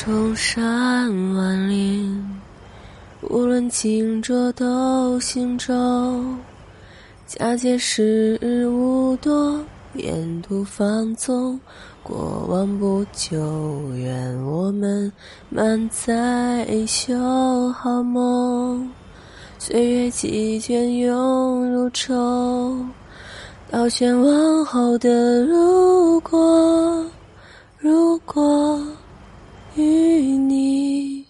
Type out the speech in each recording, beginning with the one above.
崇山万岭，无论清浊都行舟。假借时日无多，沿途放纵。过往不久，愿我们满载修好梦。岁月几卷涌如愁，倒悬往后的如果，如果。与你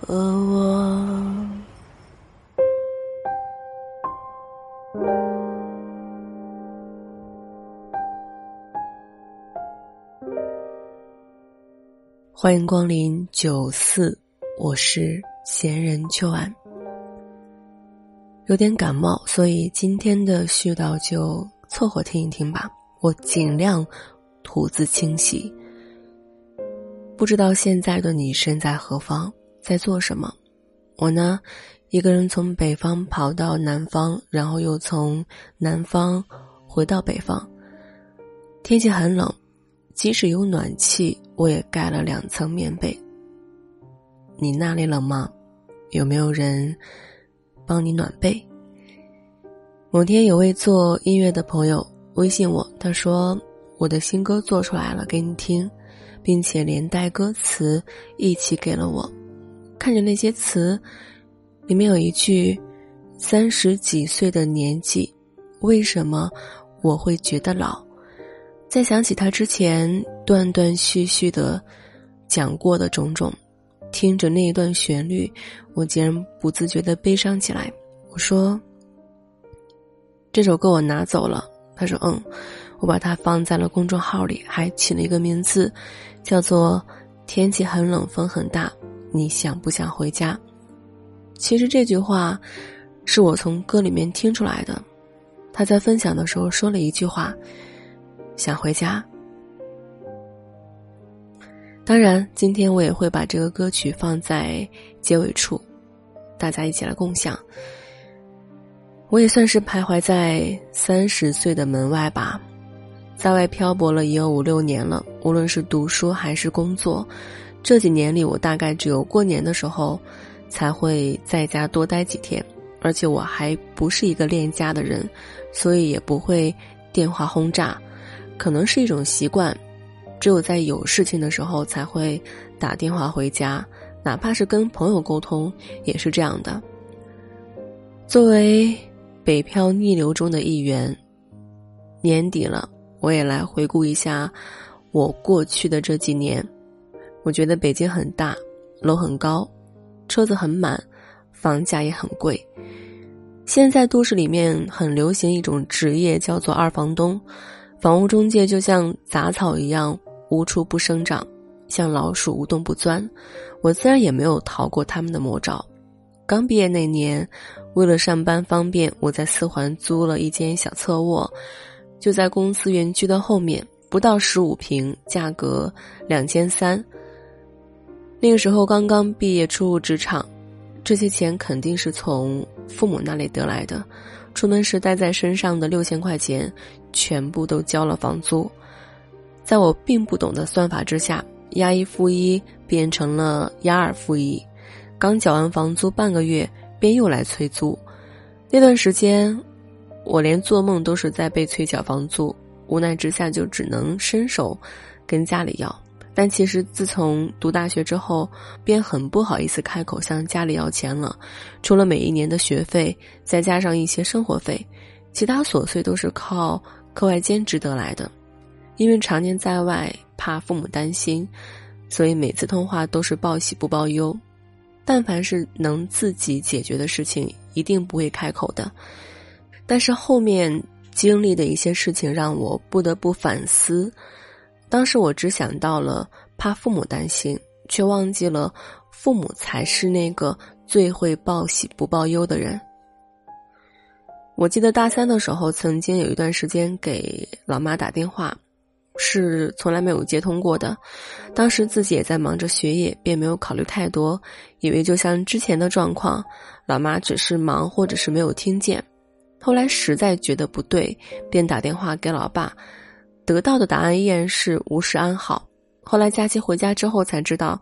和我，欢迎光临九四，我是闲人秋安。有点感冒，所以今天的絮叨就凑合听一听吧。我尽量吐字清晰。不知道现在的你身在何方，在做什么？我呢，一个人从北方跑到南方，然后又从南方回到北方。天气很冷，即使有暖气，我也盖了两层棉被。你那里冷吗？有没有人帮你暖被？某天有位做音乐的朋友微信我，他说我的新歌做出来了，给你听。并且连带歌词一起给了我，看着那些词，里面有一句：“三十几岁的年纪，为什么我会觉得老？”再想起他之前断断续续的讲过的种种，听着那一段旋律，我竟然不自觉的悲伤起来。我说：“这首歌我拿走了。”他说：“嗯。”我把它放在了公众号里，还起了一个名字，叫做“天气很冷，风很大，你想不想回家？”其实这句话是我从歌里面听出来的。他在分享的时候说了一句话：“想回家。”当然，今天我也会把这个歌曲放在结尾处，大家一起来共享。我也算是徘徊在三十岁的门外吧。在外漂泊了也有五六年了，无论是读书还是工作，这几年里我大概只有过年的时候才会在家多待几天，而且我还不是一个恋家的人，所以也不会电话轰炸，可能是一种习惯，只有在有事情的时候才会打电话回家，哪怕是跟朋友沟通也是这样的。作为北漂逆流中的一员，年底了。我也来回顾一下我过去的这几年。我觉得北京很大，楼很高，车子很满，房价也很贵。现在都市里面很流行一种职业，叫做二房东。房屋中介就像杂草一样无处不生长，像老鼠无洞不钻。我自然也没有逃过他们的魔爪。刚毕业那年，为了上班方便，我在四环租了一间小侧卧。就在公司园区的后面，不到十五平，价格两千三。那个时候刚刚毕业初入职场，这些钱肯定是从父母那里得来的。出门时带在身上的六千块钱，全部都交了房租。在我并不懂的算法之下，押一付一变成了押二付一。刚缴完房租半个月，便又来催租。那段时间。我连做梦都是在被催缴房租，无奈之下就只能伸手跟家里要。但其实自从读大学之后，便很不好意思开口向家里要钱了。除了每一年的学费，再加上一些生活费，其他琐碎都是靠课外兼职得来的。因为常年在外，怕父母担心，所以每次通话都是报喜不报忧。但凡是能自己解决的事情，一定不会开口的。但是后面经历的一些事情让我不得不反思，当时我只想到了怕父母担心，却忘记了父母才是那个最会报喜不报忧的人。我记得大三的时候，曾经有一段时间给老妈打电话，是从来没有接通过的。当时自己也在忙着学业，便没有考虑太多，以为就像之前的状况，老妈只是忙或者是没有听见。后来实在觉得不对，便打电话给老爸，得到的答案依然是无事安好。后来假期回家之后才知道，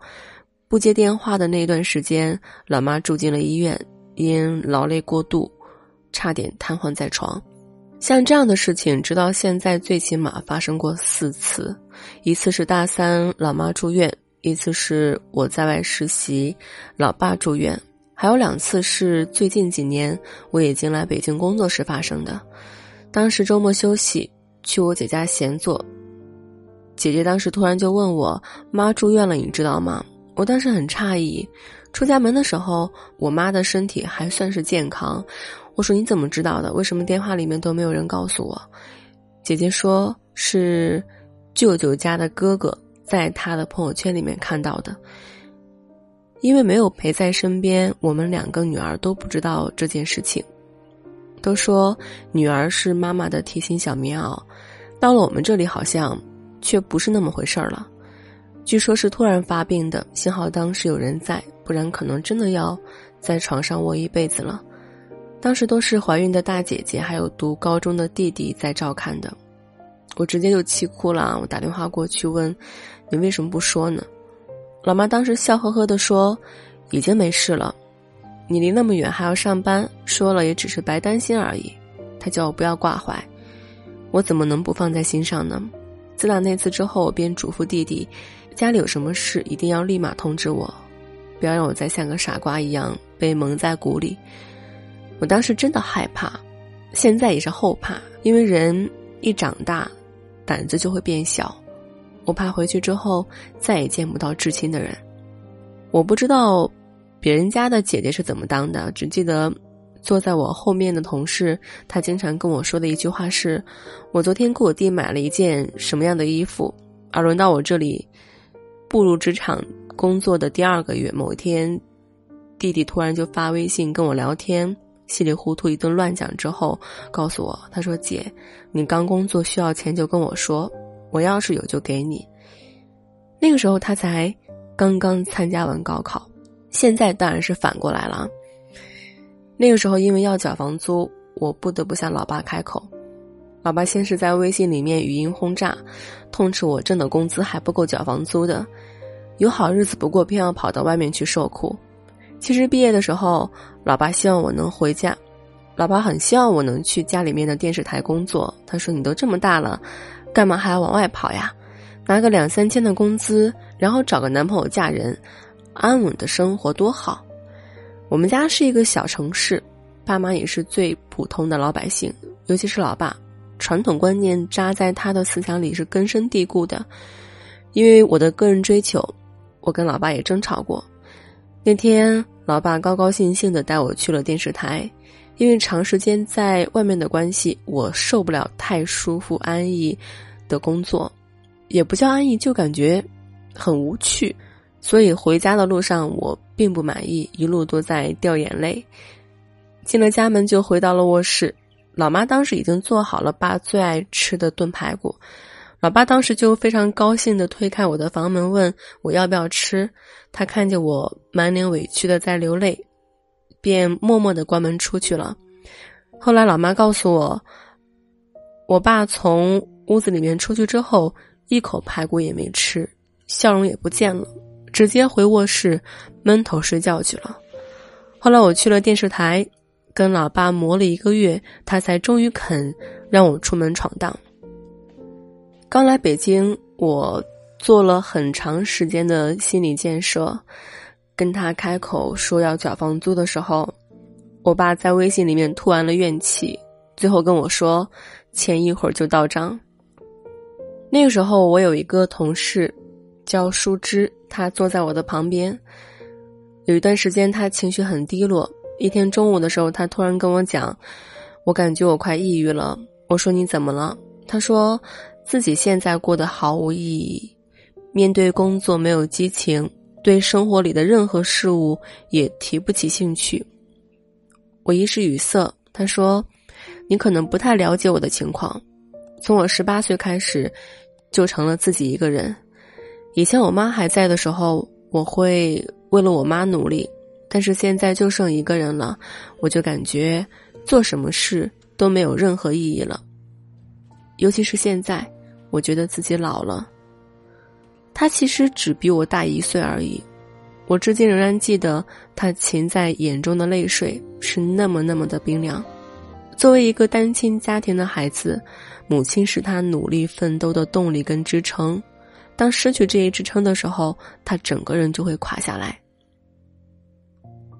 不接电话的那段时间，老妈住进了医院，因劳累过度。差点瘫痪在床，像这样的事情，直到现在最起码发生过四次。一次是大三老妈住院，一次是我在外实习，老爸住院，还有两次是最近几年我已经来北京工作时发生的。当时周末休息，去我姐家闲坐，姐姐当时突然就问我：“妈住院了，你知道吗？”我当时很诧异。出家门的时候，我妈的身体还算是健康。我说你怎么知道的？为什么电话里面都没有人告诉我？姐姐说是舅舅家的哥哥在他的朋友圈里面看到的。因为没有陪在身边，我们两个女儿都不知道这件事情。都说女儿是妈妈的贴心小棉袄，到了我们这里好像却不是那么回事儿了。据说是突然发病的，幸好当时有人在，不然可能真的要在床上卧一辈子了。当时都是怀孕的大姐姐，还有读高中的弟弟在照看的，我直接就气哭了。我打电话过去问：“你为什么不说呢？”老妈当时笑呵呵的说：“已经没事了，你离那么远还要上班，说了也只是白担心而已。”她叫我不要挂怀，我怎么能不放在心上呢？自打那次之后，我便嘱咐弟弟，家里有什么事一定要立马通知我，不要让我再像个傻瓜一样被蒙在鼓里。我当时真的害怕，现在也是后怕，因为人一长大，胆子就会变小。我怕回去之后再也见不到至亲的人。我不知道别人家的姐姐是怎么当的，只记得坐在我后面的同事，他经常跟我说的一句话是：“我昨天给我弟买了一件什么样的衣服，而轮到我这里步入职场工作的第二个月，某一天，弟弟突然就发微信跟我聊天。”稀里糊涂一顿乱讲之后，告诉我，他说：“姐，你刚工作需要钱就跟我说，我要是有就给你。”那个时候他才刚刚参加完高考，现在当然是反过来了。那个时候因为要缴房租，我不得不向老爸开口。老爸先是在微信里面语音轰炸，痛斥我挣的工资还不够缴房租的，有好日子不过，偏要跑到外面去受苦。其实毕业的时候，老爸希望我能回家，老爸很希望我能去家里面的电视台工作。他说：“你都这么大了，干嘛还要往外跑呀？拿个两三千的工资，然后找个男朋友嫁人，安稳的生活多好。”我们家是一个小城市，爸妈也是最普通的老百姓，尤其是老爸，传统观念扎在他的思想里是根深蒂固的。因为我的个人追求，我跟老爸也争吵过。那天，老爸高高兴兴的带我去了电视台，因为长时间在外面的关系，我受不了太舒服安逸的工作，也不叫安逸，就感觉很无趣，所以回家的路上我并不满意，一路都在掉眼泪。进了家门就回到了卧室，老妈当时已经做好了爸最爱吃的炖排骨。老爸当时就非常高兴的推开我的房门，问我要不要吃。他看见我满脸委屈的在流泪，便默默的关门出去了。后来老妈告诉我，我爸从屋子里面出去之后，一口排骨也没吃，笑容也不见了，直接回卧室闷头睡觉去了。后来我去了电视台，跟老爸磨了一个月，他才终于肯让我出门闯荡。刚来北京，我做了很长时间的心理建设。跟他开口说要缴房租的时候，我爸在微信里面吐完了怨气，最后跟我说钱一会儿就到账。那个时候，我有一个同事叫舒芝，他坐在我的旁边。有一段时间，他情绪很低落。一天中午的时候，他突然跟我讲：“我感觉我快抑郁了。”我说：“你怎么了？”他说。自己现在过得毫无意义，面对工作没有激情，对生活里的任何事物也提不起兴趣。我一时语塞。他说：“你可能不太了解我的情况。从我十八岁开始，就成了自己一个人。以前我妈还在的时候，我会为了我妈努力。但是现在就剩一个人了，我就感觉做什么事都没有任何意义了。尤其是现在，我觉得自己老了。他其实只比我大一岁而已。”我至今仍然记得他噙在眼中的泪水是那么那么的冰凉。作为一个单亲家庭的孩子，母亲是他努力奋斗的动力跟支撑。当失去这一支撑的时候，他整个人就会垮下来。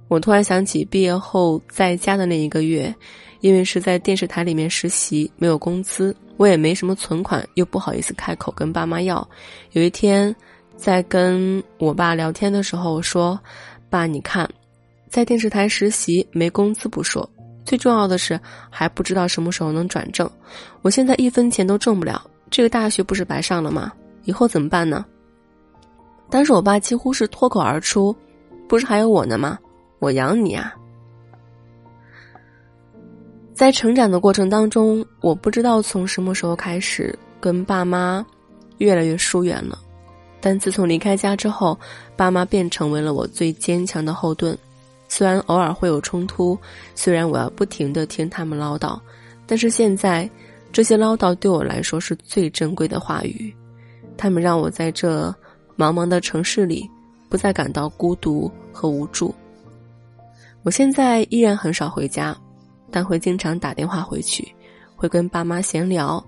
我突然想起毕业后在家的那一个月，因为是在电视台里面实习，没有工资，我也没什么存款，又不好意思开口跟爸妈要。有一天。在跟我爸聊天的时候，我说：“爸，你看，在电视台实习没工资不说，最重要的是还不知道什么时候能转正。我现在一分钱都挣不了，这个大学不是白上了吗？以后怎么办呢？”当时我爸几乎是脱口而出：“不是还有我呢吗？我养你啊！”在成长的过程当中，我不知道从什么时候开始跟爸妈越来越疏远了。但自从离开家之后，爸妈便成为了我最坚强的后盾。虽然偶尔会有冲突，虽然我要不停的听他们唠叨，但是现在这些唠叨对我来说是最珍贵的话语。他们让我在这茫茫的城市里不再感到孤独和无助。我现在依然很少回家，但会经常打电话回去，会跟爸妈闲聊，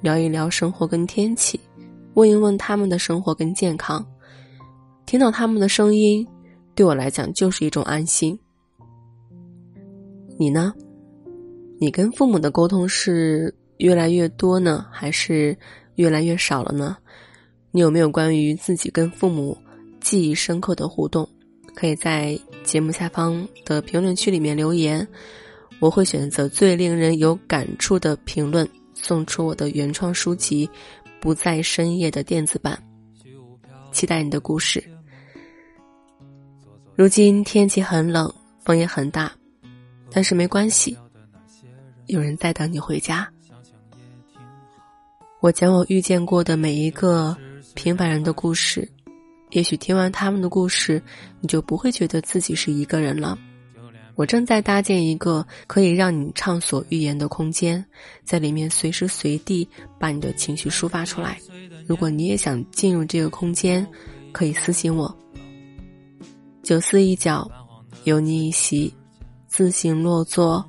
聊一聊生活跟天气。问一问他们的生活跟健康，听到他们的声音，对我来讲就是一种安心。你呢？你跟父母的沟通是越来越多呢，还是越来越少了呢？你有没有关于自己跟父母记忆深刻的互动？可以在节目下方的评论区里面留言，我会选择最令人有感触的评论，送出我的原创书籍。不在深夜的电子版，期待你的故事。如今天气很冷，风也很大，但是没关系，有人在等你回家。我讲我遇见过的每一个平凡人的故事，也许听完他们的故事，你就不会觉得自己是一个人了。我正在搭建一个可以让你畅所欲言的空间，在里面随时随地把你的情绪抒发出来。如果你也想进入这个空间，可以私信我。九思一角，有你一席，自行落座，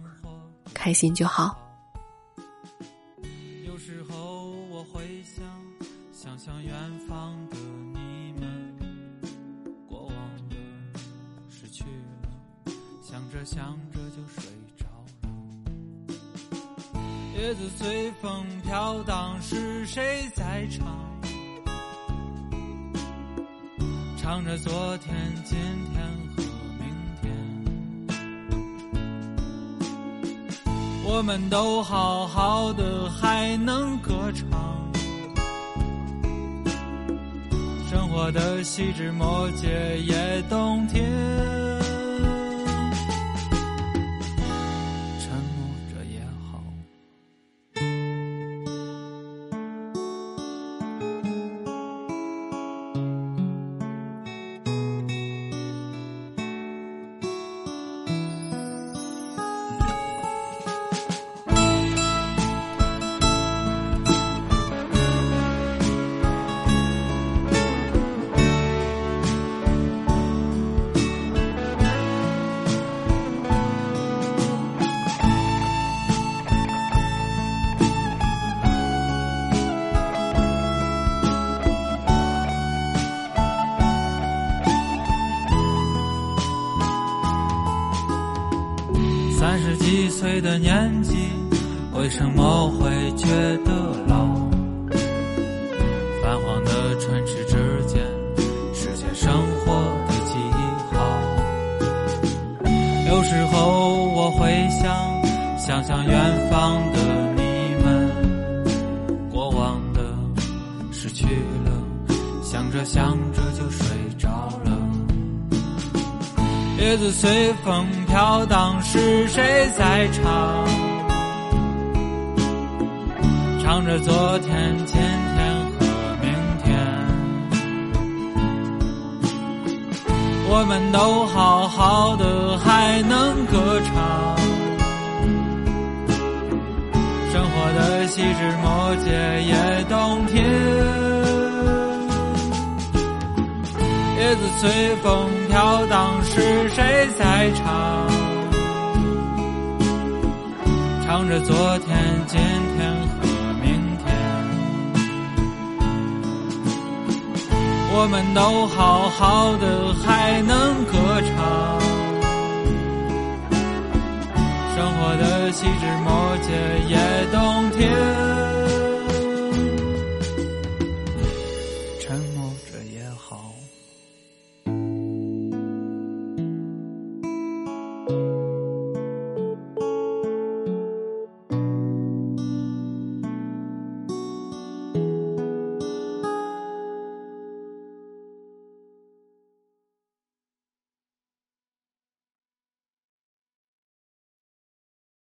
开心就好。有时候我会想，想想远方的你们，过往的失去了。想着想着就睡着了，叶子随风飘荡，是谁在唱？唱着昨天、今天和明天，我们都好好的，还能歌唱。生活的细枝末节也动听。岁的年纪，为什么会觉得老？泛黄的唇齿之间，实现生活的记号。有时候我会想，想想远方的你们，过往的失去了，想着想着就睡。叶子随风飘荡，是谁在唱？唱着昨天、今天和明天。我们都好好的，还能歌唱。生活的细枝末节也动听，子随风飘荡，是谁在唱？唱着昨天、今天和明天，我们都好好的，还能歌唱。生活的细枝末节也动听。